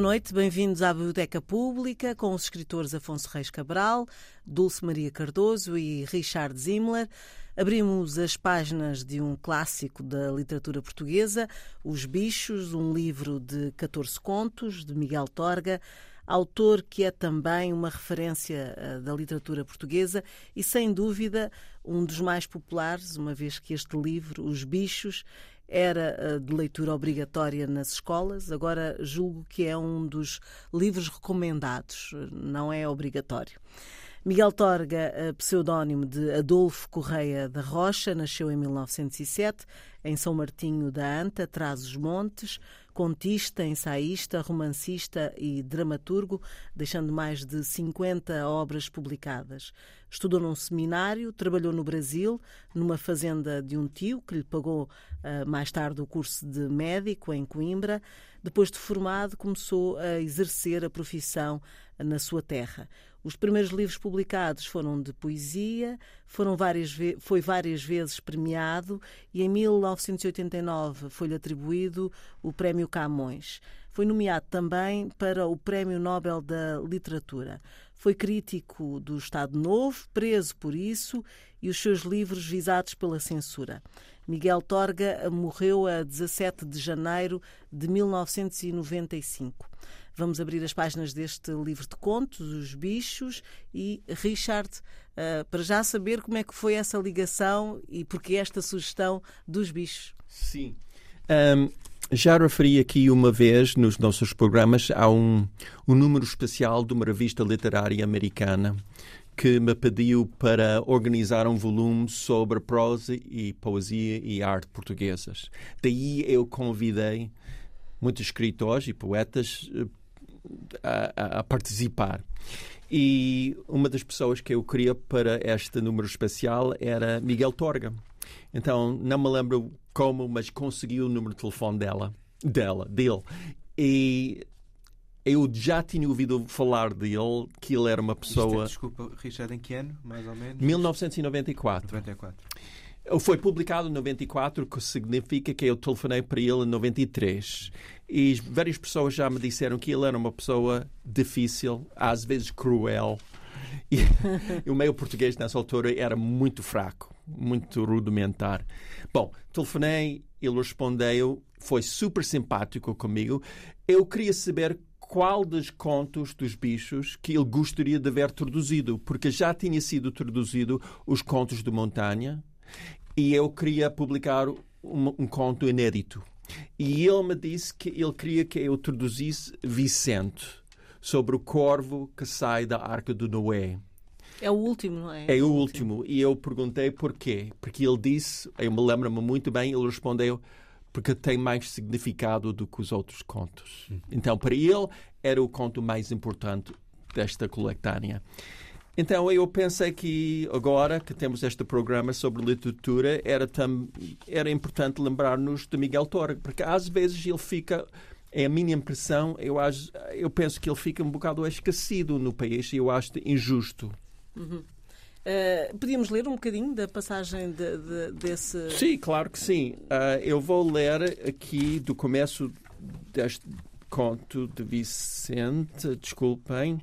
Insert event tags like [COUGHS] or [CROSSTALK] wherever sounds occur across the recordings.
Boa noite, bem-vindos à Biblioteca Pública com os escritores Afonso Reis Cabral, Dulce Maria Cardoso e Richard Zimmler. Abrimos as páginas de um clássico da literatura portuguesa, Os Bichos, um livro de 14 contos, de Miguel Torga, autor que é também uma referência uh, da literatura portuguesa e, sem dúvida, um dos mais populares, uma vez que este livro, Os Bichos, era uh, de leitura obrigatória nas escolas, agora julgo que é um dos livros recomendados, não é obrigatório. Miguel Torga, eh, pseudónimo de Adolfo Correia da Rocha, nasceu em 1907 em São Martinho da Anta, traz os montes, contista, ensaísta, romancista e dramaturgo, deixando mais de 50 obras publicadas. Estudou num seminário, trabalhou no Brasil, numa fazenda de um tio, que lhe pagou uh, mais tarde o curso de médico em Coimbra. Depois de formado, começou a exercer a profissão na sua terra. Os primeiros livros publicados foram de poesia, foram várias foi várias vezes premiado e em 1989 foi-lhe atribuído o Prémio Camões. Foi nomeado também para o Prémio Nobel da Literatura. Foi crítico do Estado Novo, preso por isso, e os seus livros visados pela censura. Miguel Torga morreu a 17 de janeiro de 1995. Vamos abrir as páginas deste livro de contos, Os Bichos, e Richard, uh, para já saber como é que foi essa ligação e porque esta sugestão dos bichos. Sim. Um, já referi aqui uma vez nos nossos programas a um, um número especial de uma revista literária americana que me pediu para organizar um volume sobre prosa e poesia e arte portuguesas. Daí eu convidei muitos escritores e poetas eh, a, a, participar. E uma das pessoas que eu queria para este número especial era Miguel Torga. Então, não me lembro como, mas consegui o número de telefone dela, dela, dele. E eu já tinha ouvido falar dele, que ele era uma pessoa. Isto, desculpa, Richard, em que ano, mais ou menos? 1994. 94. Foi publicado em 94, o que significa que eu telefonei para ele em 93. E várias pessoas já me disseram que ele era uma pessoa difícil, às vezes cruel. [LAUGHS] E, o meio português nessa altura era muito fraco, muito rudimentar. Bom, telefonei, ele respondeu, foi super simpático comigo. Eu queria saber qual dos contos dos bichos que ele gostaria de ver traduzido, porque já tinha sido traduzido os contos de montanha e eu queria publicar um, um conto inédito. E ele me disse que ele queria que eu traduzisse Vicente sobre o corvo que sai da arca de Noé. É o último, não é? É o último. E eu perguntei porquê. Porque ele disse, eu me lembro-me muito bem, ele respondeu porque tem mais significado do que os outros contos. Hum. Então, para ele, era o conto mais importante desta coletânea. Então eu pensei que agora que temos este programa sobre literatura era, tam, era importante lembrar-nos de Miguel Torre, porque às vezes ele fica é a minha impressão, eu, acho, eu penso que ele fica um bocado esquecido no país e eu acho injusto. Uhum. Uh, podíamos ler um bocadinho da passagem de, de, desse. Sim, claro que sim. Uh, eu vou ler aqui do começo deste conto de Vicente, desculpem.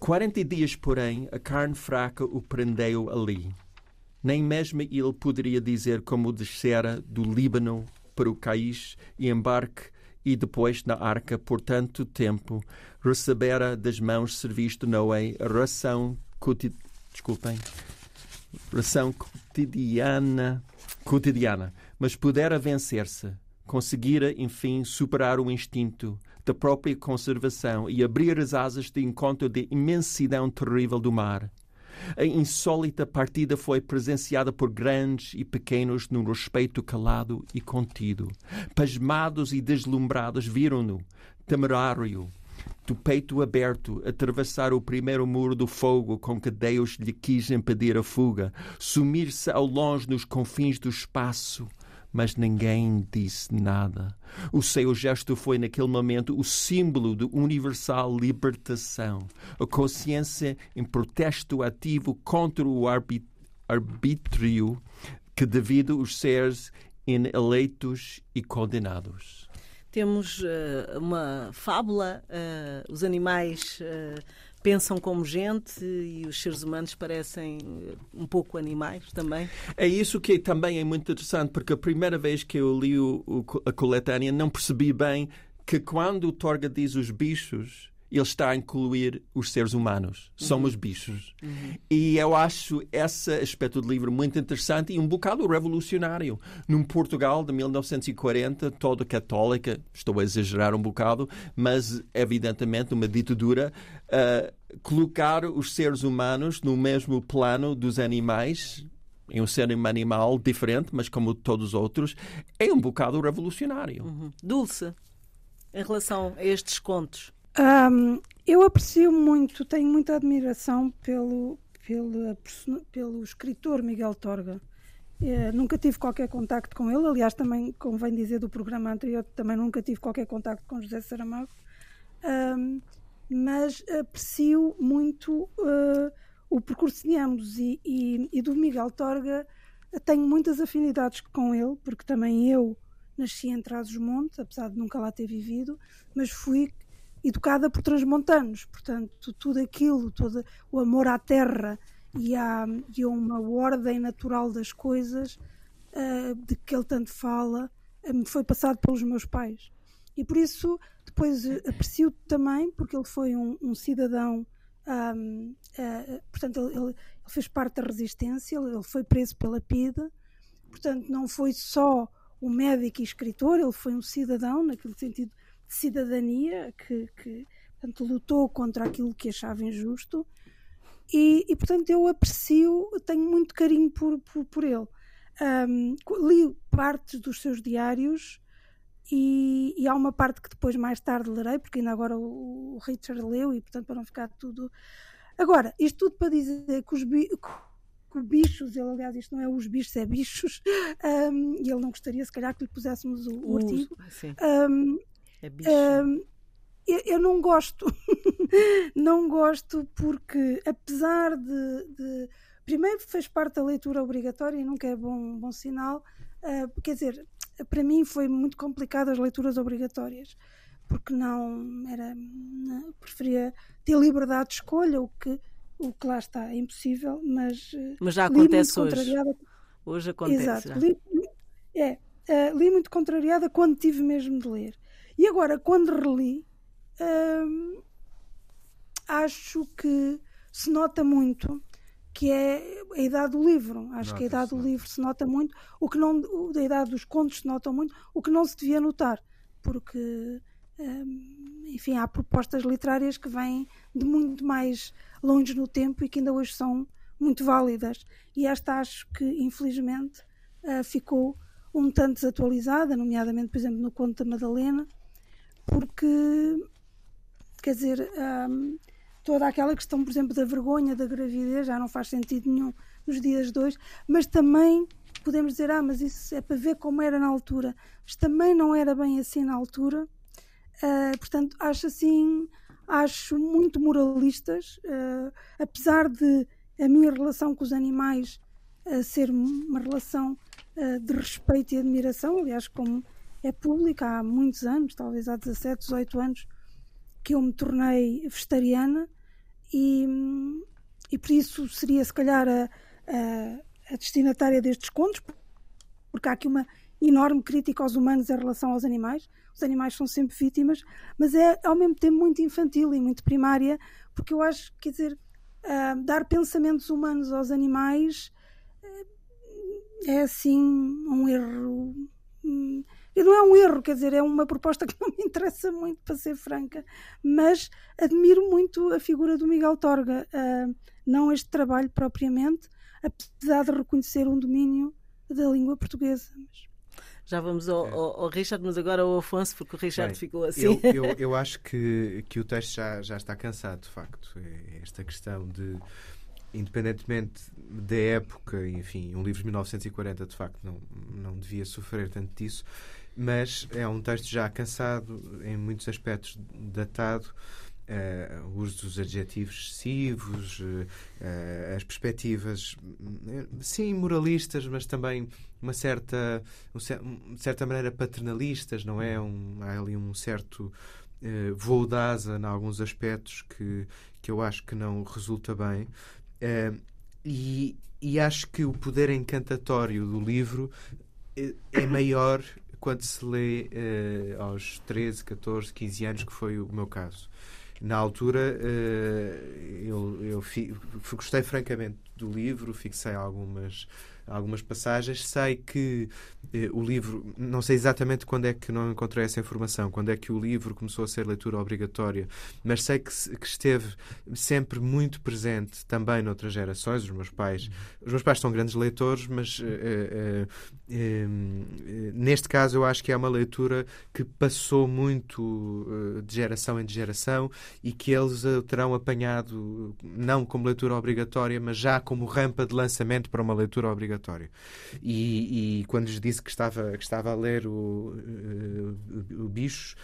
Quarenta dias, porém, a carne fraca o prendeu ali. Nem mesmo ele poderia dizer como descera do Líbano para o Caís e embarque e depois na arca por tanto tempo. Recebera das mãos serviço de Noé a ração desculpem ração cotidiana cotidiana mas pudera vencer-se. Conseguira enfim superar o instinto da própria conservação e abrir as asas de encontro da imensidão terrível do mar. A insólita partida foi presenciada por grandes e pequenos num respeito calado e contido. Pasmados e deslumbrados viram-no, temerário, do peito aberto, atravessar o primeiro muro do fogo com que Deus lhe quis impedir a fuga, sumir-se ao longe nos confins do espaço, mas ninguém disse nada. O seu gesto foi, naquele momento, o símbolo de universal libertação, a consciência em protesto ativo contra o arbítrio que divide os seres eleitos e condenados. Temos uh, uma fábula, uh, os animais uh, pensam como gente e os seres humanos parecem um pouco animais também. É isso que também é muito interessante, porque a primeira vez que eu li o, o, a coletânea não percebi bem que quando o Torga diz os bichos, ele está a incluir os seres humanos. Uhum. Somos bichos. Uhum. E eu acho esse aspecto do livro muito interessante e um bocado revolucionário. Num Portugal de 1940, toda católica, estou a exagerar um bocado, mas evidentemente uma ditadura, uh, colocar os seres humanos no mesmo plano dos animais em um ser animal diferente, mas como todos os outros, é um bocado revolucionário. Uhum. Dulce, em relação a estes contos, um, eu aprecio muito, tenho muita admiração pelo, pelo, pelo escritor Miguel Torga. É, nunca tive qualquer contacto com ele, aliás, também convém dizer do programa anterior também nunca tive qualquer contacto com José Saramago, um, mas aprecio muito uh, o percurso de ambos e, e, e, do Miguel Torga tenho muitas afinidades com ele, porque também eu nasci em Trás-os-Montes, apesar de nunca lá ter vivido, mas fui educada por transmontanos, portanto, tudo aquilo, todo o amor à terra e a, e uma ordem natural das coisas uh, de que ele tanto fala, me uh, foi passado pelos meus pais. E por isso, depois uh, aprecio também, porque ele foi um, um cidadão, um, portanto, ele, ele, fez parte da resistência, ele foi preso pela PIDE, portanto, não foi só um médico e escritor, ele foi um cidadão, naquele sentido cidadania que, que portanto, lutou contra aquilo que achava injusto e, e portanto eu aprecio, tenho muito carinho por, por, por ele. Um, li partes dos seus diários e, e, há uma parte que depois mais tarde lerei, porque ainda agora o, o Richard leu e portanto para não ficar tudo. Agora, isto tudo para dizer que os, que bichos, ele aliás isto não é os bichos, é bichos, [LAUGHS] um, e ele não gostaria se calhar que lhe puséssemos o, o artigo. Um, é bicho. Uh, eu, eu, não gosto. [LAUGHS] não gosto porque, apesar de, de, Primeiro, fez parte da leitura obrigatória e nunca é bom, bom sinal. Uh, quer dizer, para mim foi muito complicado as leituras obrigatórias porque não era. Não, preferia ter liberdade de escolha, o que, o que lá está é impossível, mas. Mas já acontece hoje. Hoje acontece. Exato. Li, é, uh, li muito contrariada quando tive mesmo de ler. E agora, quando reli, hum, acho que se nota muito que é a idade do livro. Acho que a idade do livro se nota muito, o que não, a idade dos contos se nota muito, o que não se devia notar, porque, hum, enfim, há propostas literárias que vêm de muito mais longe no tempo e que ainda hoje são muito válidas. E esta acho que, infelizmente, uh, ficou um tanto desatualizada, nomeadamente, por exemplo, no Conto da Madalena, porque, quer dizer, um, toda aquela questão, por exemplo, da vergonha da gravidez já não faz sentido nenhum nos dias de hoje, mas também podemos dizer, ah, mas isso é para ver como era na altura. Mas também não era bem assim na altura. Uh, portanto, acho assim, acho muito moralistas, uh, apesar de a minha relação com os animais uh, ser uma relação de respeito e admiração, aliás, como é pública há muitos anos, talvez há 17, 18 anos, que eu me tornei vegetariana e, e por isso seria se calhar a, a, a destinatária destes contos, porque há aqui uma enorme crítica aos humanos em relação aos animais. Os animais são sempre vítimas, mas é ao mesmo tempo muito infantil e muito primária, porque eu acho, quer dizer, uh, dar pensamentos humanos aos animais uh, é assim um erro. Um, e não é um erro, quer dizer, é uma proposta que [LAUGHS] não me interessa muito, para ser franca, mas admiro muito a figura do Miguel Torga, uh, não este trabalho propriamente, apesar de reconhecer um domínio da língua portuguesa. Mas... Já vamos ao, é. ao, ao, Richard, mas agora ao Afonso, porque o Richard Bem, ficou assim. Eu, [LAUGHS] eu, eu, acho que, que o texto já, já está cansado, de facto. É esta questão de independentemente da época, enfim, um livro de 1940 de facto não, não devia sofrer tanto disso, mas é um texto já cansado, em muitos aspectos datado. uh, o uso dos adjetivos excessivos, uh, as perspectivas, sim, moralistas, mas também uma certa, um, certa maneira paternalistas, não é? Um, há ali um certo uh, de asa em alguns aspectos que, que eu acho que não resulta bem. Uh, e, e acho que o poder encantatório do livro é maior quando se lê uh, aos 13, 14, 15 anos, que foi o meu caso. Na altura, uh, eu, eu fi, gostei francamente do livro, fixei algumas algumas passagens. Sei que eh, o livro, não sei exatamente quando é que não encontrei essa informação, quando é que o livro começou a ser leitura obrigatória, mas sei que, que esteve sempre muito presente também noutras gerações. Os meus pais, os meus pais são grandes leitores, mas eh, eh, neste caso eu acho que é uma leitura que passou muito de geração em geração e que eles terão apanhado não como leitura obrigatória, mas já como rampa de lançamento para uma leitura obrigatória. E, e, quando lhes disse que estava, que estava a ler o, o, o Bichos,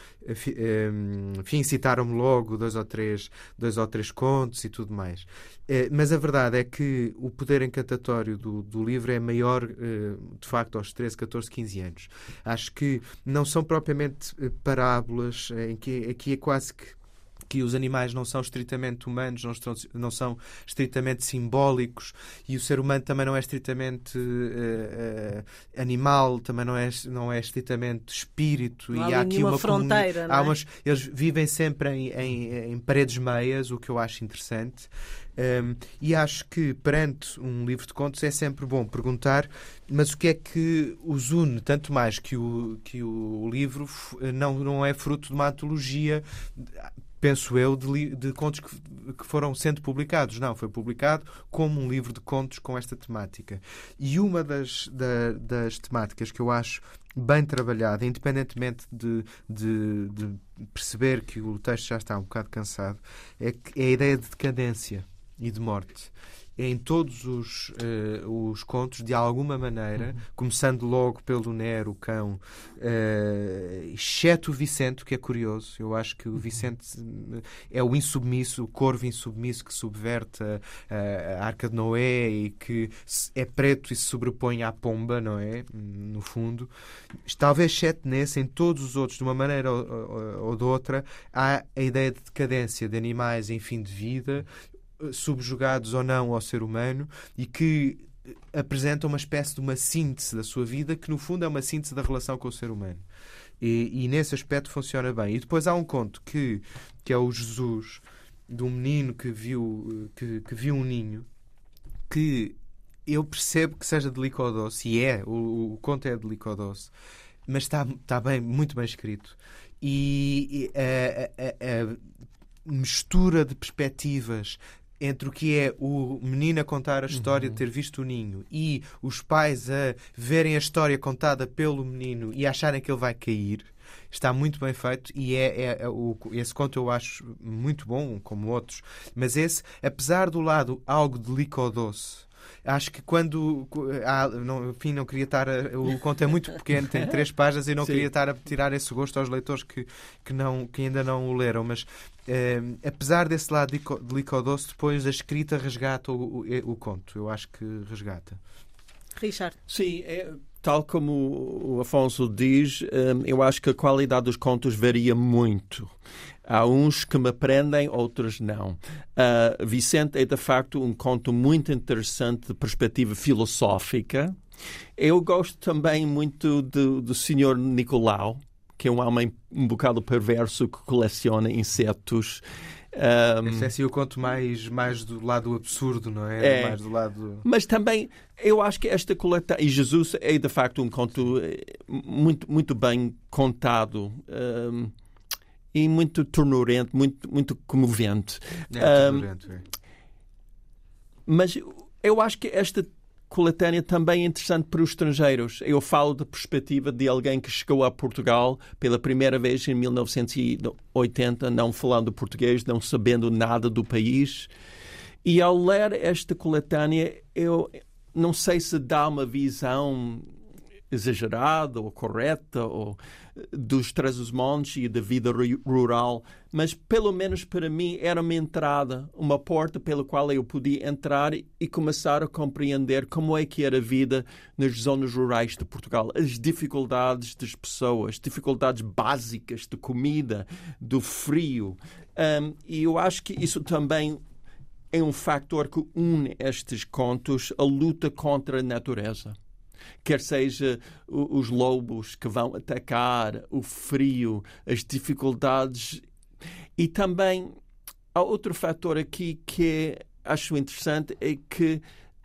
enfim, citaram-me logo dois ou, três, dois ou três contos e tudo mais. Eh, mas a verdade é que o poder encantatório do, do livro é maior, eh, de facto, aos 13, 14, 15 anos. Acho que não são propriamente eh, parábolas, em que aqui é quase que que os animais não são estritamente humanos, não, estão, não são estritamente simbólicos e o ser humano também não é estritamente uh, uh, animal, também não é, não é estritamente espírito. Não e há aqui uma fronteira. Há é? umas, eles vivem sempre em, em, em, paredes meias, o que eu acho interessante. Um, e acho que perante um livro de contos é sempre bom perguntar, mas o que é que os une, tanto mais que o, que o livro não, não é fruto de uma antologia penso eu, de, de contos que, que, foram sendo publicados. Não, foi publicado como um livro de contos com esta temática. E uma das, da, das temáticas que eu acho bem trabalhada, independentemente de, de, de, perceber que o texto já está um bocado cansado, é, é a ideia de decadência e de morte em todos os, uh, os contos, de alguma maneira, uhum. começando logo pelo Nero, o cão, uh, exceto o Vicente, que é curioso. Eu acho que o uhum. Vicente é o insubmisso, o corvo insubmisso que subverte a, a Arca de Noé e que é preto e se sobrepõe à pomba, não é? No fundo. Talvez, exceto nesse, em todos os outros, de uma maneira ou, ou, ou de outra, há a ideia de decadência de animais em fim de vida, subjugados ou não ao ser humano e que apresentam uma espécie de uma síntese da sua vida que no fundo é uma síntese da relação com o ser humano. E, e nesse aspecto funciona bem. E depois há um conto que, que é o Jesus de um menino que viu, que, que viu um ninho que eu percebo que seja de Licodoce, e é, o, o conto é de Licodoce, mas está, está bem, muito bem escrito. E, e a, a, a, mistura de perspectivas entre o que é o menino a contar a história uhum. de ter visto o ninho e os pais a verem a história contada pelo menino e acharem que ele vai cair, está muito bem feito e é, é, é o, esse conto eu acho muito bom, como outros. Mas esse, apesar do lado algo de doce acho que quando. Ah, não, enfim, não queria estar. A, o conto é muito pequeno, tem três [LAUGHS] páginas e não Sim. queria estar a tirar esse gosto aos leitores que, que, não, que ainda não o leram. Mas eh, apesar desse lado de licodoce, depois a escrita resgata o, o, o conto. Eu acho que resgata. Richard. Sim, é, tal como o Afonso diz, hum, eu acho que a qualidade dos contos varia muito. Há uns que me prendem, outros não. Uh, Vicente é, de facto, um conto muito interessante de perspectiva filosófica. Eu gosto também muito do, do Senhor Nicolau, que é um homem um bocado perverso que coleciona insetos um, Esse é assim o conto mais, mais do lado absurdo, não é? é? Mais do lado... Mas também, eu acho que esta coleta... E Jesus é, de facto, um conto eh, muito, muito bem contado. Um, e muito ternurento, muito, muito comovente. É, um, é. Mas eu acho que esta coletânea também é interessante para os estrangeiros. Eu falo da perspectiva de alguém que chegou a Portugal pela primeira vez em 1980, não falando português, não sabendo nada do país. E ao ler esta coletânea, eu não sei se dá uma visão exagerada ou correta ou dos Trás-os-Montes e da vida rural, mas pelo menos para mim era uma entrada, uma porta pela qual eu podia entrar e começar a compreender como é que era a vida nas zonas rurais de Portugal, as dificuldades das pessoas, dificuldades básicas de comida, do frio. Um, e eu acho que isso também é um fator que une estes contos a luta contra a natureza quer seja os lobos que vão atacar, o frio, as dificuldades. E também há outro fator aqui que acho interessante é que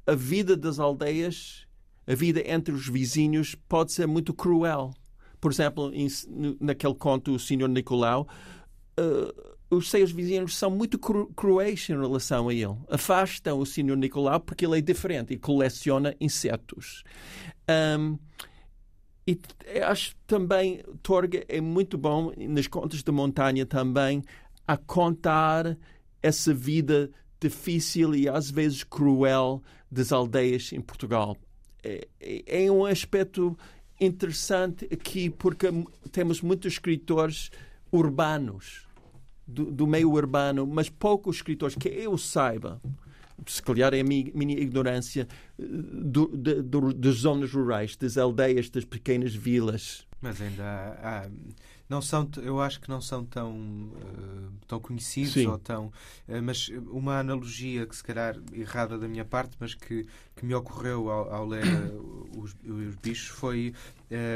a vida das aldeias, a vida entre os vizinhos, pode ser muito cruel. Por exemplo, naquele conto O Senhor Nicolau, uh, os seus vizinhos são muito cru cruéis em relação a ele. Afastam o Senhor Nicolau porque ele é diferente e coleciona insetos. Um, e acho também Torga é muito bom nas contas da montanha também a contar essa vida difícil e às vezes cruel das aldeias em Portugal. É, é, é um aspecto interessante aqui porque temos muitos escritores urbanos do, meio urbano, mas poucos escritores que eu saiba se calhar é a minha, minha ignorância eh, do, das zonas rurais, das aldeias, das pequenas vilas. Mas ainda há, há, não são, eu acho que não são tão, uh, tão conhecidos Sim. ou tão. Uh, mas uma analogia que se calhar errada da minha parte, mas que, que me ocorreu ao, ao ler uh, [COUGHS] os, os, bichos foi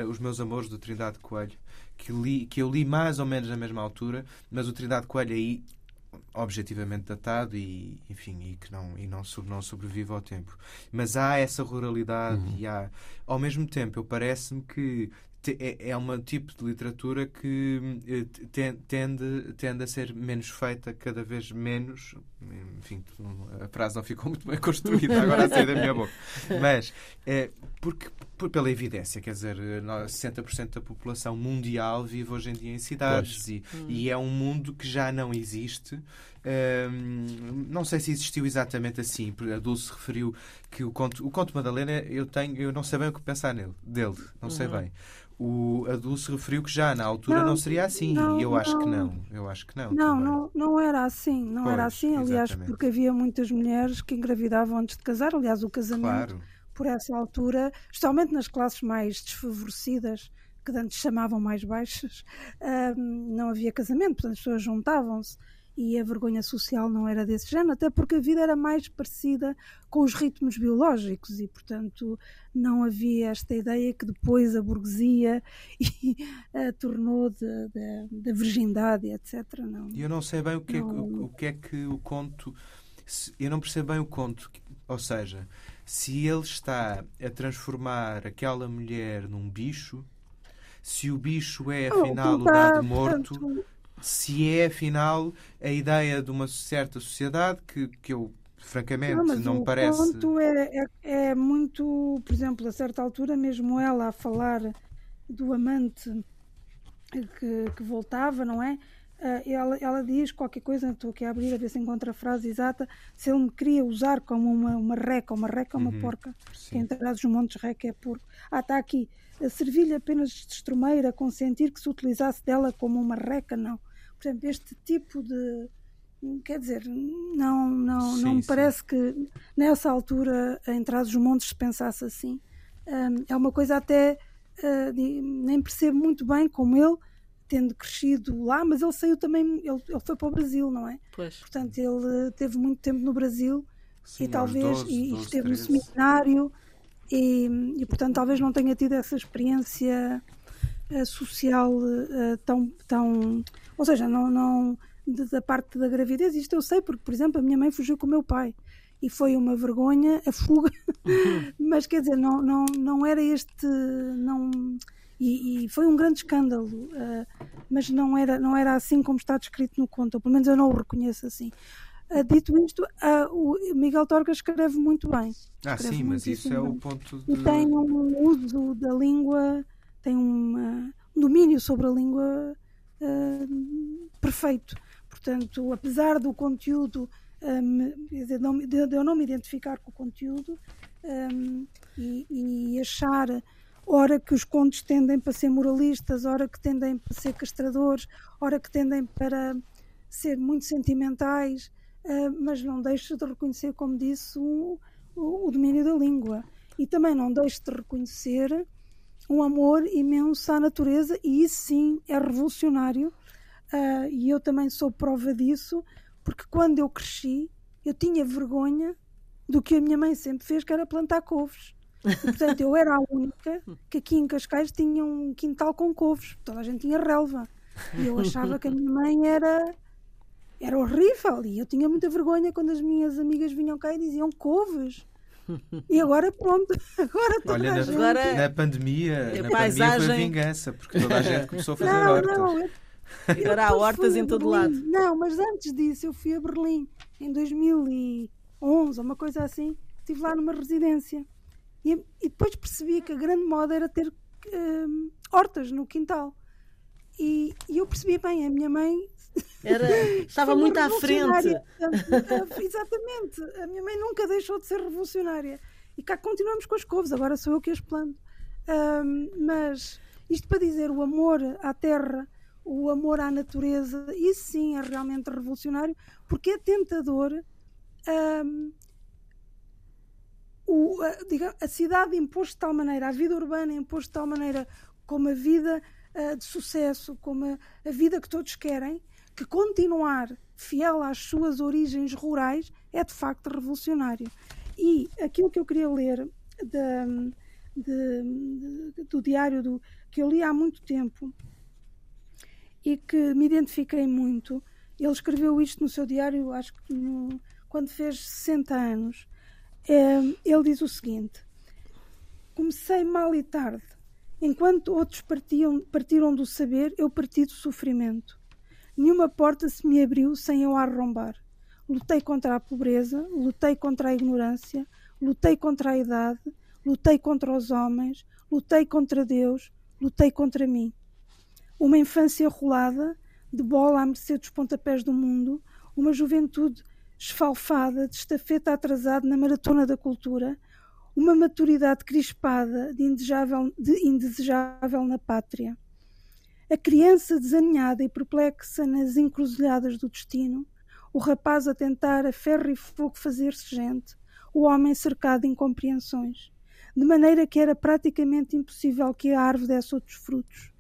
Os Meus Amores do Trindade Coelho. Que, li, que eu li mais ou menos na mesma altura, mas o Trindade Coelho aí objetivamente datado e enfim e que não e não, não sobrevive ao tempo mas há essa ruralidade uhum. e há ao mesmo tempo eu parece-me que é, é um tipo de literatura que eh, tende, tende a ser menos feita cada vez menos. Enfim, a frase não ficou muito bem construída agora a sair da minha boca. [LAUGHS] Mas é, porque, por, pela evidência, quer dizer, 60% da população mundial vive hoje em dia em cidades e, hum. e, é um mundo que já não existe. Um, não sei se existiu exatamente assim. A Dulce referiu que o conto, o conto Madalena, eu tenho, eu não sei bem o que pensar nele, dele, não sei uhum. bem o, a Dulce referiu que já na altura não, não seria assim. Não, e eu acho que não. Eu acho que não. Não, não, não era assim. Não pois, era assim, aliás, exatamente. porque havia muitas mulheres que engravidavam antes de casar. Aliás, o casamento, claro. Por essa altura, especialmente nas classes mais desfavorecidas, que antes chamavam mais baixas, não havia casamento, portanto as pessoas juntavam-se e a vergonha social não era desse género, até porque a vida era mais parecida com os ritmos biológicos e, portanto, não havia esta ideia que depois a burguesia [LAUGHS] e, a tornou da virgindade, etc. Não. Eu não sei bem o que, não... é, o, o que é que o conto. Eu não percebo bem o conto. Ou seja, se ele está a transformar aquela mulher num bicho, se o bicho é afinal o gado morto. Se é, afinal, a ideia de uma certa sociedade que, que eu francamente não, não me parece. O ponto é, é, é, muito, por exemplo, a certa altura, mesmo ela a falar do amante que, que voltava, não é? Uh, ela, ela diz qualquer coisa, estou aqui a abrir a ver se encontra a frase exata. Se ele me queria usar como uma, uma reca, uma reca, uma uhum, porca, sim. entre os montes reca é porco. Ah, está aqui. Servir-lhe apenas de estrumeira, consentir que se utilizasse dela como uma reca, não. Portanto, este tipo de. Quer dizer, não, não, sim, não me sim. parece que nessa altura, em Trás os Montes, se pensasse assim. É uma coisa até. Uh, nem percebo muito bem como ele, tendo crescido lá, mas ele saiu também. Ele, ele foi para o Brasil, não é? Pois. Portanto, ele teve muito tempo no Brasil sim, e talvez. 12, e, 12, esteve 13. no seminário. E, e, portanto talvez não tenha tido essa experiência uh, social uh, tão, tão ou seja, não, não da parte da gravidez, isto eu sei porque, por exemplo, a minha mãe fugiu com o meu pai e foi uma vergonha a fuga, uhum. [LAUGHS] mas quer dizer, não, não, não era este, não e, e foi um grande escândalo, uh, mas não era, não era assim como está descrito no conto, ou pelo menos eu não o reconheço assim. Uh, dito isto, uh, o Miguel Torga escreve muito bem. Ah, sim, mas isso é bem. o ponto de... E tem um uso da língua, tem um domínio sobre a língua uh, perfeito. Portanto, apesar do conteúdo, um, de, de, eu não me identificar com o conteúdo um, e, e, achar ora que os contos tendem para ser moralistas, ora que tendem para ser castradores, ora que tendem para ser muito sentimentais, uh, mas não deixo de reconhecer, como disse, o, o, domínio da língua. E também não deixo de reconhecer um amor imenso à natureza, e isso sim é revolucionário, uh, e eu também sou prova disso, porque quando eu cresci, eu tinha vergonha do que a minha mãe sempre fez, que era plantar couves. E, portanto, eu era a única que aqui em Cascais tinha um quintal com couves. Toda a gente tinha relva. E eu achava que a minha mãe era, era horrível. E eu tinha muita vergonha quando as minhas amigas vinham cá e diziam couves. E agora pronto, [LAUGHS] agora toda Olha, a na, gente... Agora- na pandemia, A na paisagem- pandemia foi vingança, porque toda a [LAUGHS] gente começou a fazer Não, hortas. não, eu- Agora há hortas em todo lado. Não, mas antes disso eu fui a Berlim em 2011, uma coisa assim. Estive lá numa residência e, e depois percebi que a grande moda era ter hum, hortas no quintal. E, e eu percebi bem, a minha mãe Era, [LAUGHS] estava muito à frente. Exatamente, a minha mãe nunca deixou de ser revolucionária. E cá continuamos com as couves, agora sou eu que as planto. Hum, mas isto para dizer, o amor à terra, o amor à natureza, isso sim é realmente revolucionário, porque é tentador. hum, o- a, diga- a cidade impôs de tal maneira, a vida urbana impôs de tal maneira como a vida ah, de sucesso, como a, a vida que todos querem, que continuar fiel às suas origens rurais é de facto revolucionário. E aquilo que eu queria ler da- de- de- do diário do, que eu li há muito tempo e que me identifiquei muito, ele escreveu isto no seu diário, acho que no- quando fez 60 anos. Eh, ele diz o seguinte: Comecei mal e tarde. Enquanto outros partiam, partiram do saber, eu parti do sofrimento. Nenhuma porta se me abriu sem eu arrombar. Lutei contra a pobreza, lutei contra a ignorância, lutei contra a idade, lutei contra os homens, lutei contra Deus, lutei contra mim. Uma infância rolada, de bola à mercê dos pontapés do mundo, uma juventude esfalfada, de estafeta atrasada na maratona da cultura, uma maturidade crispada de indesejável, de indesejável na pátria. A criança desaninhada e perplexa nas encruzilhadas do destino, o rapaz a tentar a ferro e fogo fazer-se gente, o homem cercado de incompreensões, de maneira que era praticamente impossível que a árvore desse outros frutos.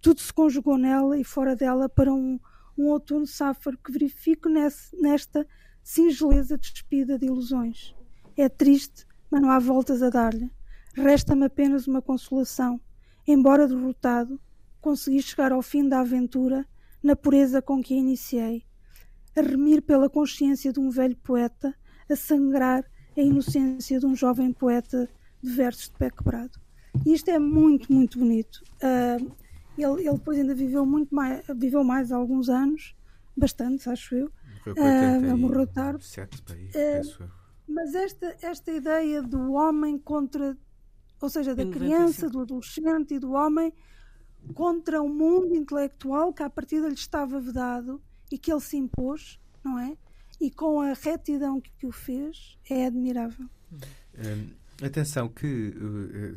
Tudo se conjugou nela e fora dela para um, um outono sáfaro que verifico nesse, nesta singeleza despida de ilusões. É triste, mas não há voltas a dar-lhe. Resta-me apenas uma consolação. Embora derrotado, consegui chegar ao fim da aventura na pureza com que a iniciei. A remir pela consciência de um velho poeta, a sangrar a inocência de um jovem poeta de versos de pé quebrado. E isto é muito, muito bonito. Ah, ele, ele depois ainda viveu muito mais, viveu mais alguns anos, bastante, acho eu. Morreu com Ah, 87, morreu tarde. para aí, É, penso eu. Mas esta, esta ideia do homem contra, ou seja, da criança, 95. do adolescente e do homem contra o mundo intelectual que à partida lhe estava vedado e que ele se impôs, não é? E com a retidão que o fez, é admirável. Hum, atenção que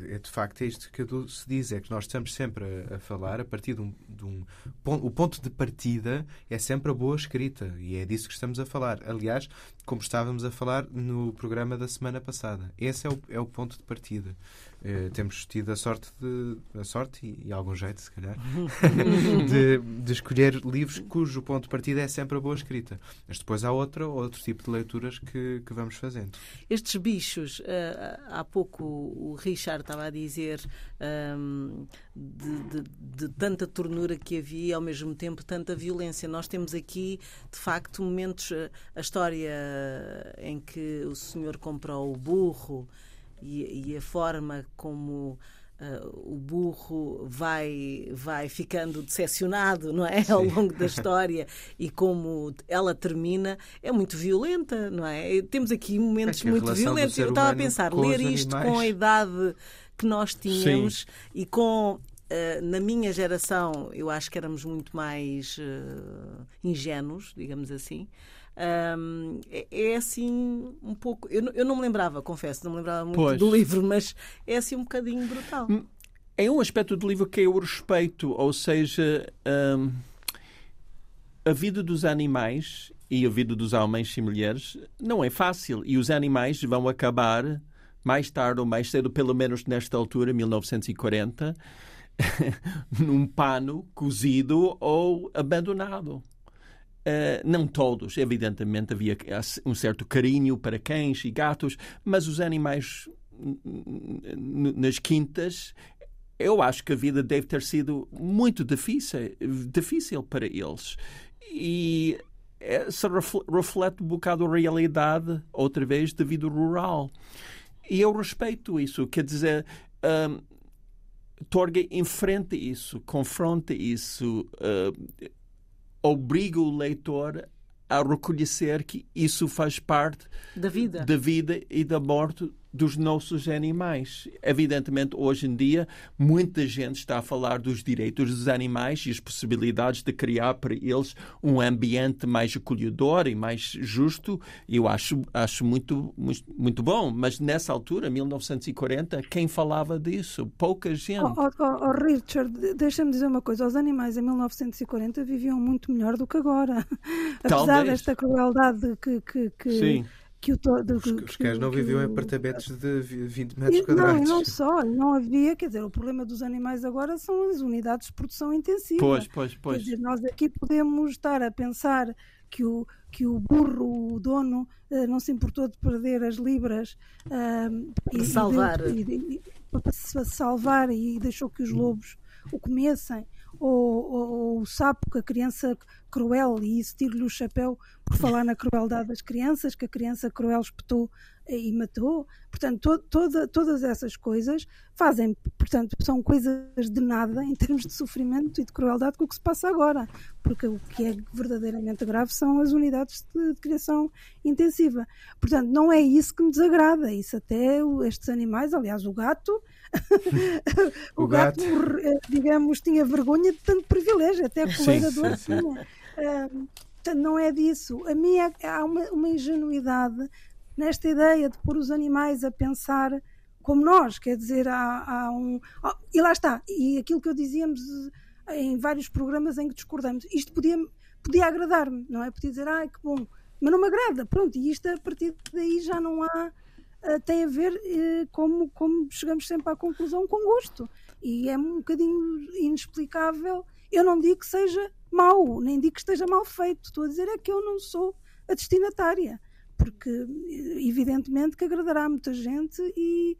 é de facto é isto que Dulce diz, é que nós estamos sempre a, a falar a partir de um, de um o ponto de partida é sempre a boa escrita e é disso que estamos a falar. Aliás, como estávamos a falar no programa da semana passada, esse é o, é o ponto de partida. Eh, temos tido a sorte de a sorte e, e algum jeito, se calhar, [LAUGHS] de, de escolher livros cujo ponto de partida é sempre a boa escrita. Mas depois há outra, outro tipo de leituras que, que vamos fazendo. Estes bichos, ah, há pouco o Richard estava a dizer ahm, de, de- de tanta ternura que havia e ao mesmo tempo tanta violência. Nós temos aqui, de facto, momentos. ah, A história em que o senhor comprou o burro e, e a forma como. ah, o burro vai, vai ficando decepcionado, não é? [LAUGHS] Ao longo da [LAUGHS] história e como ela termina é muito violenta, não é? Temos aqui momentos É muito violentos. Eu estava a pensar, ler isto animais. com a idade que nós tínhamos e com. eh, na minha geração, eu acho que éramos muito mais eh, ingênuos, digamos assim. Ahm, é, é assim um pouco. Eu, não- eu não me lembrava, confesso, não me lembrava muito Pois. do livro, mas é assim um bocadinho brutal. Hum, é um aspecto do livro que é o respeito, ou seja, um, a vida dos animais e a vida dos homens e mulheres não é fácil e os animais vão acabar mais tarde ou mais cedo, pelo menos nesta altura, 1940, [LAUGHS] num pano cozido ou abandonado. Uh, não todos, evidentemente, havia um certo carinho para cães e gatos, mas os animais nas quintas, eu acho que a vida deve ter sido muito difícil, difícil para eles. E se reflete um bocado a realidade, outra vez, da vida rural. E eu respeito isso. Quer dizer, um, Torga enfrenta isso, confronta isso, uh, obriga o leitor a reconhecer que isso faz parte da vida, da vida e da morte dos nossos animais. Evidentemente, hoje em dia, muita gente está a falar dos direitos dos animais e as possibilidades de criar para eles um ambiente mais acolhedor e mais justo. Eu acho, acho muito, muito bom. Mas nessa altura, 1940, quem falava disso? Pouca gente. Oh, oh, oh Richard, deixa-me dizer uma coisa. Os animais em 1940 viviam muito melhor do que agora. [LAUGHS] Apesar Talvez. desta crueldade que, que, que Sim que o todo. Os, os cães não viviam em apartamentos de 20 metros e, quadrados. Não, não só, não havia, quer dizer, o problema dos animais agora são as unidades de produção intensiva. Pois, pois, pois. Quer dizer, nós aqui podemos estar a pensar que o, que o burro, o dono, uh, não se importou de perder as libras uh, e, salvar. para salvar e deixou que os lobos o comessem ou, ou, ou, o sapo que a criança cruel, e isso tiro-lhe o chapéu por falar na crueldade das crianças, que a criança cruel espetou e matou. Portanto, to, toda, todas essas coisas fazem, portanto, são coisas de nada em termos de sofrimento e de crueldade com o que se passa agora. Porque o que é verdadeiramente grave são as unidades de, de criação intensiva. Portanto, não é isso que me desagrada. Isso até estes animais, aliás, o gato. [LAUGHS] o, o, gato, gato, eh, digamos, tinha vergonha de tanto privilégio, até a colega do tinha. Portanto, não é disso. A minha há uma, uma ingenuidade nesta ideia de pôr os animais a pensar como nós, quer dizer, há, há um. E lá está, e aquilo que eu dizíamos em vários programas em que discordamos, isto podia, podia agradar-me, não é? Podia dizer, ai que bom, mas não me agrada, pronto, e isto a partir daí já não há. Uh, tem a ver uh, como, como chegamos sempre à conclusão com gosto. E é um bocadinho inexplicável. Eu não digo que seja mau, nem digo que esteja mal feito. Estou a dizer é que eu não sou a destinatária, porque evidentemente que agradará a muita gente e,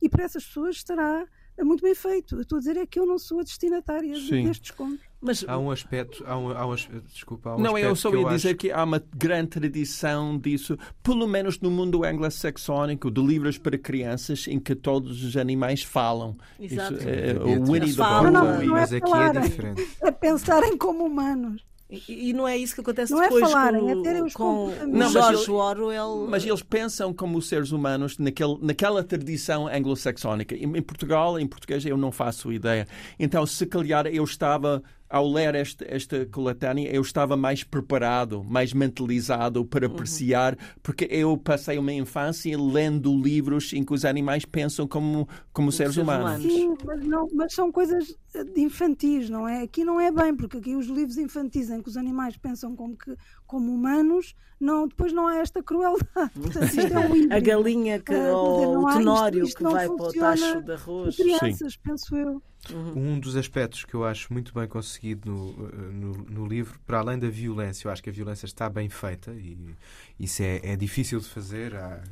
e para essas pessoas estará muito bem feito. Eu estou a dizer é que eu não sou a destinatária Sim. destes contos. Mas há um aspecto, há um, há um desculpa, há um não, eu só ia dizer acho... que há uma grande tradição disso, pelo menos no mundo anglo-saxónico, de livros para crianças em que todos os animais falam. Exato. Isso, é, o Winnie the Pooh. Mas aqui é diferente. É pensarem como humanos. E, e, não é isso que acontece não é depois é falarem, com, é terem os com não, George Orwell. Mas eles pensam como os seres humanos naquele, naquela tradição anglo-saxónica. Em, em Portugal, em português, eu não faço ideia. Então, se calhar eu estava ao ler este, esta coletânea, eu estava mais preparado, mais mentalizado para uhum. apreciar, uhum. porque eu passei uma infância lendo livros em que os animais pensam como, como seres, seres humanos. humanos. Sim, mas, não, mas são coisas infantis, não é? Aqui não é bem, porque aqui os livros infantis em que os animais pensam como, que, como humanos, não, depois não há esta crueldade. [LAUGHS] Portanto, isto é um a galinha que, uh, ou o tenório que vai para o tacho de arroz. Crianças, Sim. penso eu. Uhum. Um dos aspectos que eu acho muito bem conseguido no, no, no, livro, para além da violência, eu acho que a violência está bem feita e isso é, é difícil de fazer. Há,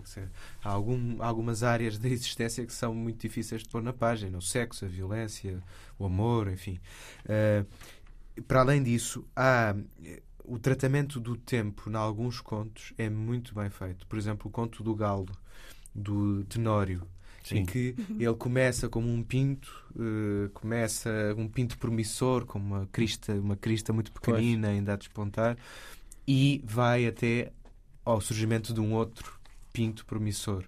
há algum, algumas áreas da existência que são muito difíceis de pôr na página: o sexo, a violência, o amor, enfim. Uh, para além disso, há o tratamento do tempo, em alguns contos, é muito bem feito. Por exemplo, o conto do Galo, do Tenório, Sim. em que ele começa como um pinto, uh, começa um pinto promissor, com uma crista, uma crista muito pequenina, pois. ainda a despontar, e vai até ao surgimento de um outro pinto promissor.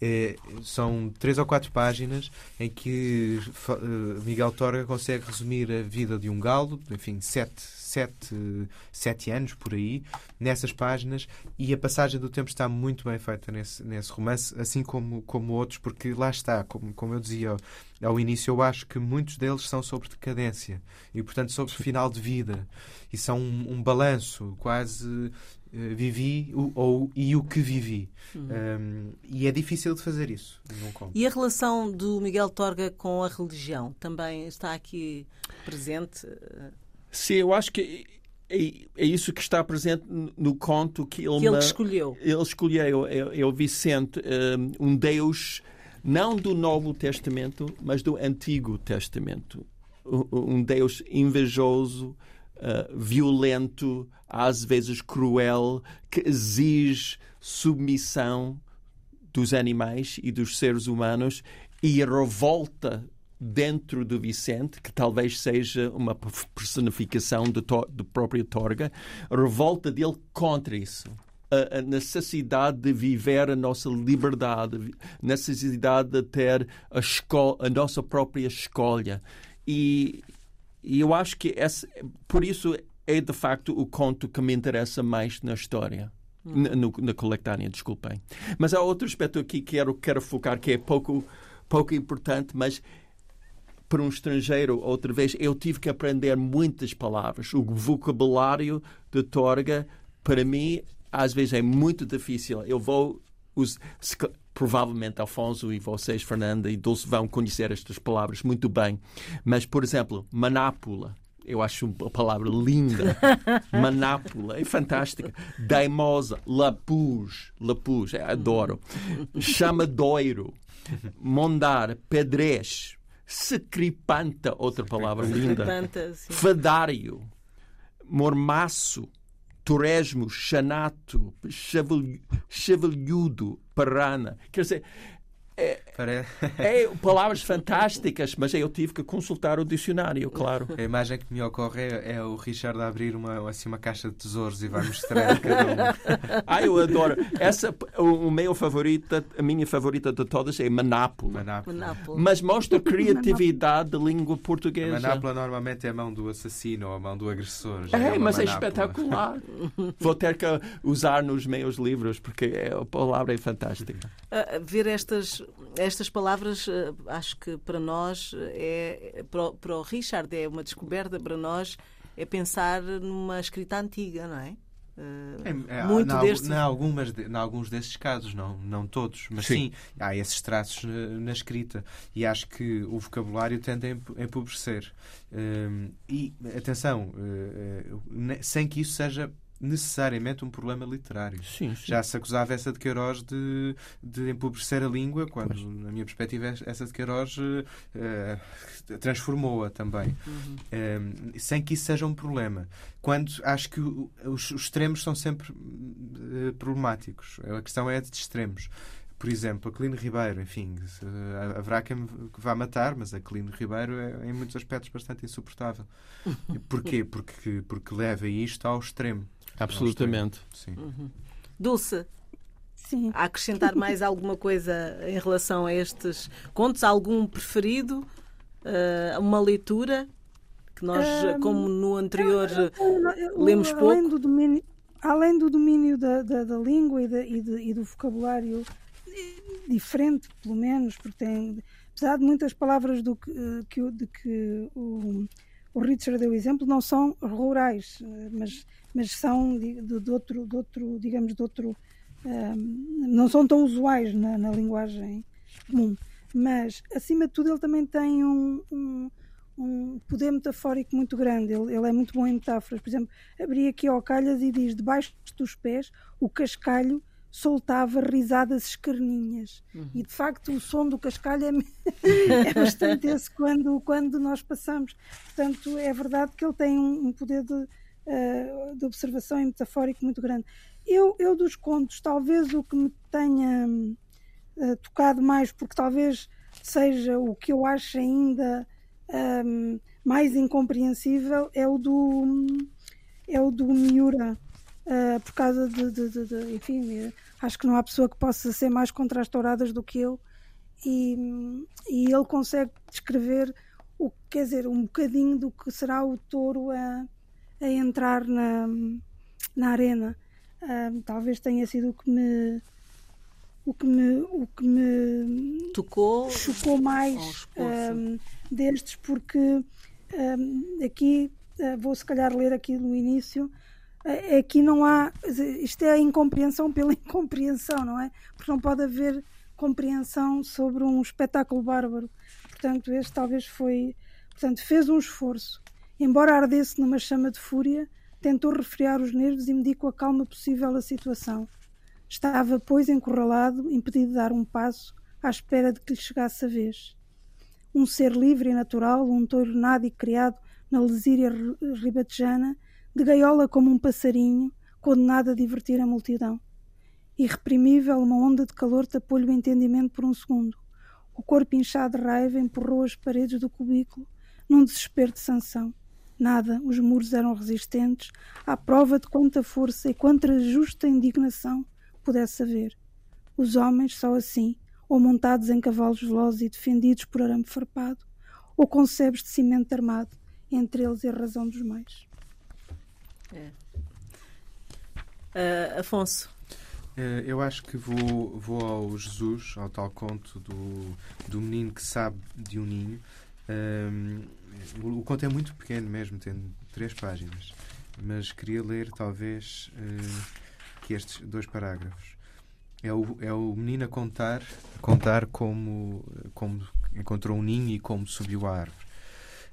É, são três ou quatro páginas em que uh, Miguel Torga consegue resumir a vida de um galo, enfim, sete, sete, sete anos por aí, nessas páginas, e a passagem do tempo está muito bem feita nesse, nesse romance, assim como, como outros, porque lá está, como, como eu dizia ao, início, eu acho que muitos deles são sobre decadência e, portanto, sobre final de vida. E são um, um balanço quase eh, vivi o, ou, e o que vivi. Uhum. Um, e é difícil de fazer isso. E a relação do Miguel Torga com a religião também está aqui presente? Sim, eu acho que é, é isso que está presente no conto que ele, que ele escolheu. Ele escolheu, é, é o Vicente, um Deus não do Novo Testamento, mas do Antigo Testamento. Um Deus invejoso, uh, violento, às vezes cruel, que exige submissão dos animais e dos seres humanos e a revolta dentro do Vicente, que talvez seja uma personificação do, do próprio Torga, a revolta dele contra isso. A, a, necessidade de viver a nossa liberdade, a necessidade de ter a, a nossa própria escolha. E, e eu acho que esse, por isso é de facto o conto que me interessa mais na história. Hum. No, na coletânea, desculpem. Mas há outro aspecto aqui que quero, quero focar que é pouco, pouco importante, mas para um estrangeiro, outra vez, eu tive que aprender muitas palavras. O vocabulário de Torga, para mim, às vezes é muito difícil. Eu vou. Os, provavelmente Alfonso e vocês, Fernanda e Dulce, vão conhecer estas palavras muito bem. Mas, por exemplo, manápula. Eu acho uma palavra linda. [LAUGHS] Manápula, é fantástica. Daimosa, lapuz, lapuz, adoro. Chamadoiro, [LAUGHS] mondar, pedrez, secripanta, outra palavra linda. Fadário, mormaço, Turesmo, Xanato, Chavalhudo, Parrana. Quer dizer, é, é, [LAUGHS] palavras fantásticas, mas eu tive que consultar o dicionário, claro. A imagem que me ocorre é, é, o Richard a abrir uma, assim, uma caixa de tesouros e vai mostrar cada um. [LAUGHS] Ah, eu adoro. Essa, o, o meu favorito, a minha favorita de todas é Manápola. Manápola. Mas mostra [LAUGHS] criatividade da língua portuguesa. A Manápola normalmente é a mão do assassino ou a mão do agressor. É, é mas é espetacular. Vou ter que usar nos meus livros porque a palavra é fantástica. Uh, ver estas estas palavras, eh, acho que para nós, é, para o Richard, é uma descoberta para nós, é pensar numa escrita antiga, não é? É, é, muito na, destes... na, algumas de, na alguns desses casos, não, não todos, mas sim. sim há esses traços na, na, escrita e acho que o vocabulário tende a empobrecer. Um, e atenção, uh, uh, sem que isso seja necessariamente um problema literário. Sim, sim. Já se acusava essa de Queiroz de, de empobrecer a língua, quando, pois. na minha perspectiva, essa de Queiroz uh, transformou-a também. Uhum. Uh, sem que isso seja um problema. Quando acho que os, os extremos são sempre uh, problemáticos. A questão é de extremos por exemplo, Aquilino Ribeiro, enfim, haverá quem vá matar, mas Aquilino Ribeiro é, em muitos aspectos, bastante insuportável. [LAUGHS] Porquê? Porque, porque leva isto ao extremo. Absolutamente. Sim. Uhum. Dulce, Sim. A acrescentar mais alguma coisa em relação a estes contos? Algum preferido? Uh, uma leitura? Que nós, um, como no anterior, eu, lemos pouco? Além do domínio, além do domínio da, da, da língua e, da, e, de, e, do vocabulário diferente, pelo menos, porque tem, apesar de muitas palavras do que, eh, que, de que o, o Richard deu exemplo, não são rurais, eh, mas mas são de, de, outro, de outro, digamos, de outro. Um, não são tão usuais na, na, linguagem comum. Mas, acima de tudo, ele também tem um, um, um poder metafórico muito grande. Ele, ele, é muito bom em metáforas. Por exemplo, abri aqui ao calhas e diz: debaixo dos pés, o cascalho soltava risadas escarninhas. Uhum. E de facto o som do cascalho é, [LAUGHS] é bastante esse quando, quando nós passamos. Portanto, é verdade que ele tem um, um poder de, uh, de observação e metafórico muito grande. Eu, eu dos contos, talvez o que me tenha uh, tocado mais, porque talvez seja o que eu acho ainda um, mais incompreensível, é o do, é o do Miura. Uh, por causa de, de, de, de, enfim, acho que não há pessoa que possa ser mais contrastouradas do que eu e, e ele consegue descrever o quer dizer um bocadinho do que será o touro a, a entrar na, na arena. Uh, talvez tenha sido o que me o que me o que me tocou chocou mais um, destes porque um, aqui uh, vou se calhar ler aqui no início uh, aqui não há isto é a incompreensão pela [LAUGHS] incompreensão não é? Porque não pode haver compreensão sobre um espetáculo bárbaro. Portanto este talvez foi portanto fez um esforço embora ardesse numa chama de fúria tentou refriar os nervos e medir com a calma possível a situação Estava, pois, encurralado, impedido de dar um passo, à espera de que lhe chegasse a vez. Um ser livre e natural, um touro nado e criado na lesíria ribatejana, de gaiola como um passarinho, condenado a divertir a multidão. Irreprimível, uma onda de calor tapou-lhe o entendimento por um segundo. O corpo inchado de raiva empurrou as paredes do cubículo num desespero de sanção. Nada, os muros eram resistentes, à prova de quanta força e quanta justa indignação pudesse haver. Os homens só assim, ou montados em cavalos velozes e defendidos por arame farpado, ou com sebes de cimento armado, entre eles e a razão dos mais. É. Uh, Afonso. Uh, eu acho que vou, vou ao Jesus, ao tal conto do, do menino que sabe de um ninho. Um, o, conto é muito pequeno mesmo, tem três páginas, mas queria ler talvez. Uh, aqui estes dois parágrafos. É o, é o menino a contar, contar como, como encontrou um ninho e como subiu a árvore.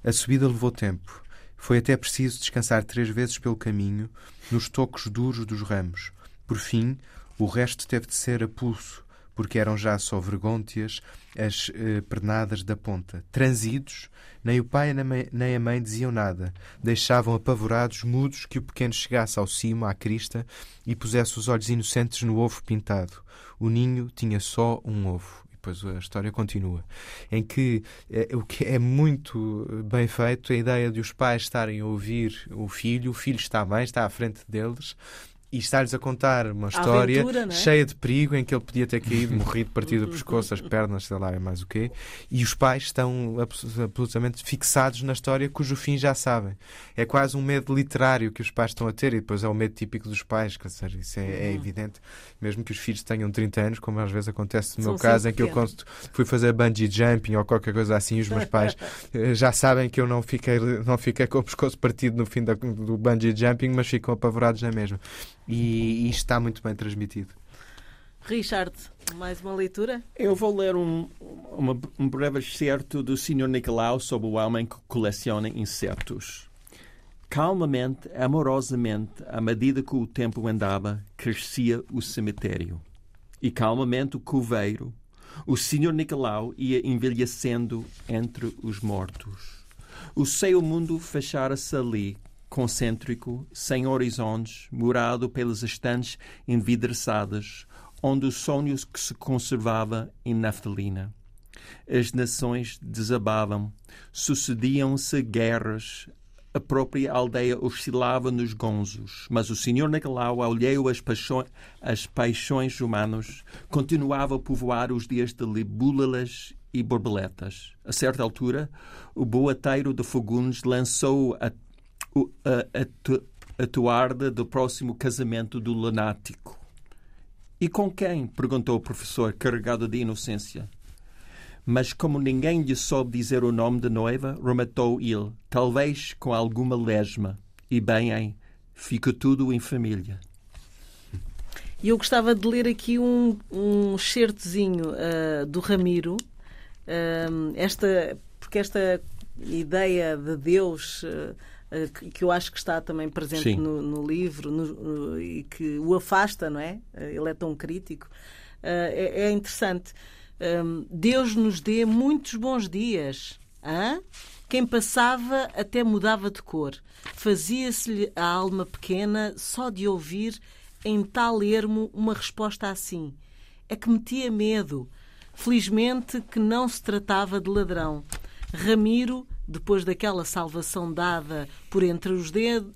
A subida levou tempo. Foi até preciso descansar três vezes pelo caminho, nos tocos duros dos ramos. Por fim, o resto teve de ser a pulso, porque eram já só vergônteas as eh, pernadas da ponta. Transidos, nem o pai nem a mãe diziam nada. Deixavam apavorados, mudos, que o pequeno chegasse ao cimo, à crista, e pusesse os olhos inocentes no ovo pintado. O ninho tinha só um ovo depois a história continua, em que é, o que é muito bem feito a ideia de os pais estarem a ouvir o filho, o filho está bem, está à frente deles, e estar-lhes a contar uma história aventura, é? cheia de perigo em que ele podia ter caído, [LAUGHS] morrido, partido o pescoço, as pernas, sei lá, é mais o quê. E os pais estão absolutamente fixados na história cujo fim já sabem. É quase um medo literário que os pais estão a ter e depois é o medo típico dos pais, quer dizer, isso é, é uhum. evidente. Mesmo que os filhos tenham 30 anos, como às vezes acontece no São meu caso, em que eu fui fazer bungee jumping ou qualquer coisa assim, os meus pais [LAUGHS] eh, já sabem que eu não fiquei, não fiquei com o pescoço partido no fim da, do bungee jumping, mas ficam apavorados na mesma e, e isto está muito bem transmitido. Richard, mais uma leitura? Eu vou ler um, uma, um breve excerto do Sr. Nicolau sobre o homem que coleciona insetos. Calmamente, amorosamente, à medida que o tempo andava, crescia o cemitério. E calmamente o coveiro, o Sr. Nicolau ia envelhecendo entre os mortos. O seu mundo fechara-se ali, concêntrico, sem horizontes, murado pelas estantes envidraçadas, onde o sonho que se conservava em naftalina. As nações desabavam, sucediam-se guerras, a própria aldeia oscilava nos gonzos, mas o senhor Nicolau, alheio às paixões, paixões humanas, continuava a povoar os dias de libúlalas e borboletas. A certa altura, o boateiro de Fogunes lançou a a, atuarda do próximo casamento do lunático. E com quem? perguntou o professor, carregado de inocência. Mas como ninguém lhe soube dizer o nome da noiva, rematou ele, talvez com alguma lesma. E bem, hein, fica tudo em família. E eu gostava de ler aqui um, um certozinho uh, do Ramiro, uh, esta, porque esta ideia de Deus. Uh, que eu acho que está também presente no, no, livro no, no, e que o afasta, não é? Eh, ele é tão crítico. Uh, é, é, interessante. Um, Deus nos dê muitos bons dias. Hã? Quem passava até mudava de cor. Fazia-se-lhe a alma pequena só de ouvir em tal ermo uma resposta assim. É que metia medo. Felizmente que não se tratava de ladrão. Ramiro depois daquela salvação dada por entre os,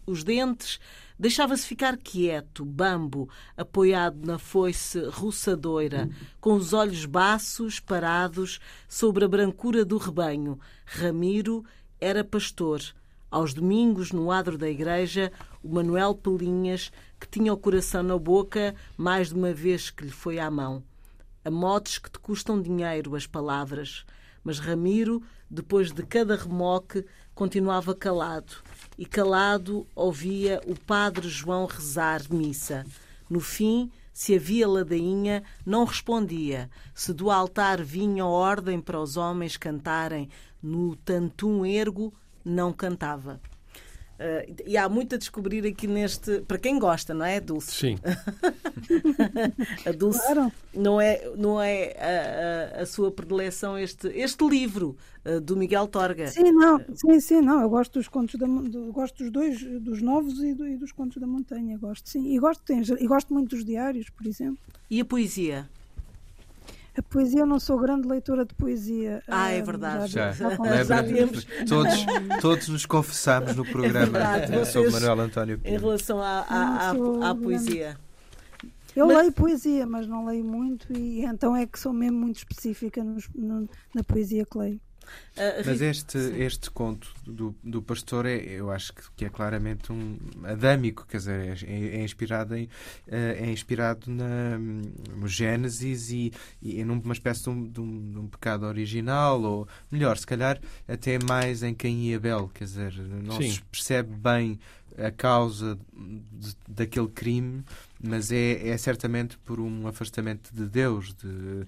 os dentes, deixava-se ficar quieto, bambo, apoiado na foice roçadoira, com os olhos baços parados sobre a brancura do rebanho. Ramiro era pastor, Aos domingos, no adro da igreja, o Manuel Pelinhas, que tinha o coração na boca mais de uma vez que lhe foi à mão. A motes que te custam dinheiro as palavras. Mas Ramiro, depois de cada remoque, continuava calado. E calado ouvia o padre João rezar missa. No fim, se havia ladainha, não respondia. Se do altar vinha ordem para os homens cantarem no tantum ergo, não cantava. Uh, e há muito a descobrir aqui neste. Para quem gosta, não é, Dulce? Sim. [LAUGHS] a Dulce claro. não é, não é a, a, a, sua predileção este, este livro uh, do Miguel Torga. Sim, não, sim, sim, não. Eu gosto dos contos da do, gosto dos dois, dos novos e, do, e, dos contos da montanha. Gosto, sim. E gosto, e gosto muito dos diários, por exemplo. E a poesia? A poesia, eu não sou grande leitora de poesia. Ah, é verdade. Já, já, já temos. Todos, [LAUGHS] todos nos confessamos no programa é sobre Manuel António Em relação à, à, à, à poesia. Eu mas... leio poesia, mas não leio muito e então é que sou mesmo muito específica nos, no, na poesia que leio. Uh, Mas este, este conto do, do pastor é, eu acho que é claramente um adâmico, quer dizer, é, é inspirado, em, eh, é inspirado na, no Gênesis e, e numa espécie de um, de, um, de um, pecado original, ou melhor, se calhar até mais em Caim e Abel, quer dizer, não Sim. se percebe bem a causa de, daquele crime, mas é, é certamente por um afastamento de Deus, de,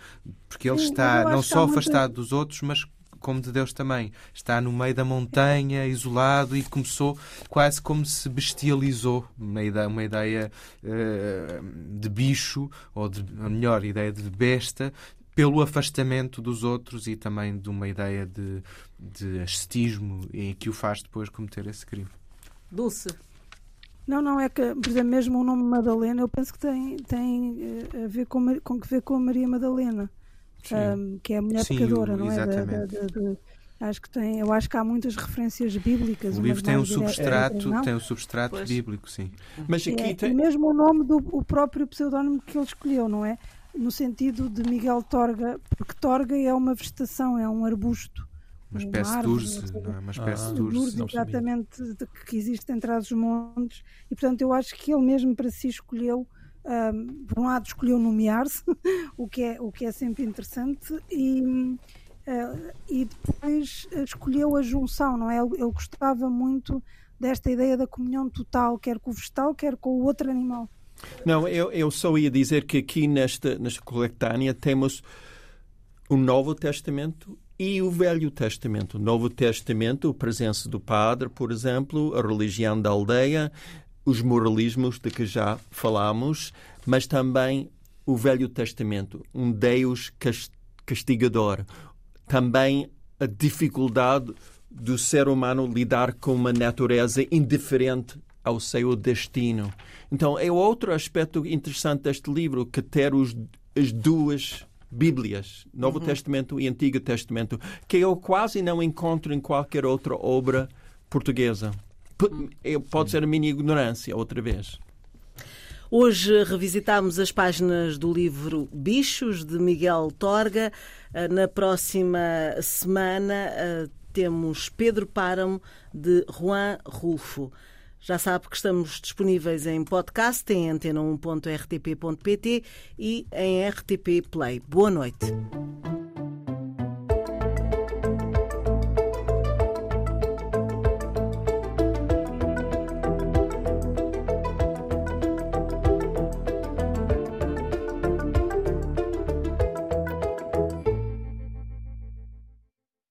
porque ele Sim, está não só afastado muito... dos outros, mas como de Deus também. Está no meio da montanha, isolado, e começou quase como se bestializou. Uma ideia, uma ideia uh, de bicho, ou de, a melhor, ideia de besta, pelo afastamento dos outros e também de uma ideia de, de ascetismo e que o faz depois cometer esse crime. Dulce. Não, não, é que, por exemplo, mesmo o nome Madalena, eu penso que tem, tem eh, a ver com, com que ver com a Maria Madalena um, que é a mulher sim, pecadora, não é? Da, da, da, acho que tem, eu acho que há muitas referências bíblicas. O livro tem um substrato, tem um substrato pois. bíblico, sim. Mas aqui é, tem... E mesmo o nome do o próprio pseudónimo que ele escolheu, não é? No sentido de Miguel Torga, porque Torga é uma vegetação, é um arbusto. Uma espécie de urze, não é? Uma espécie ah, de urze. exatamente, de, que existe entre os montes. E, portanto, eu acho que ele mesmo para si escolheu um, por um lado escolheu nomear-se, [LAUGHS] o, que é, o que é sempre interessante, e, uh, e depois escolheu a junção, não é? Ele, ele, gostava muito desta ideia da comunhão total, quer com o vegetal, quer com o outro animal. Não, eu, eu só ia dizer que aqui nesta, nesta coletânea temos o Novo Testamento e o Velho Testamento. O Novo Testamento, a presença do Padre, por exemplo, a religião da aldeia, os moralismos de que já falámos, mas também o Velho Testamento, um Deus castigador, também a dificuldade do ser humano lidar com uma natureza indiferente ao seu destino. Então, é outro aspecto interessante deste livro, que ter os, as duas Bíblias, Novo uhum. Testamento e Antigo Testamento, que eu quase não encontro em qualquer outra obra portuguesa. Pode ser a minha ignorância, outra vez. Hoje revisitamos as páginas do livro Bichos, de Miguel Torga. Ah, na próxima semana ah, temos Pedro Páramo, de Juan Rulfo. Já sabe que estamos disponíveis em podcast, em antena1.rtp.pt e em RTP Play. Boa noite.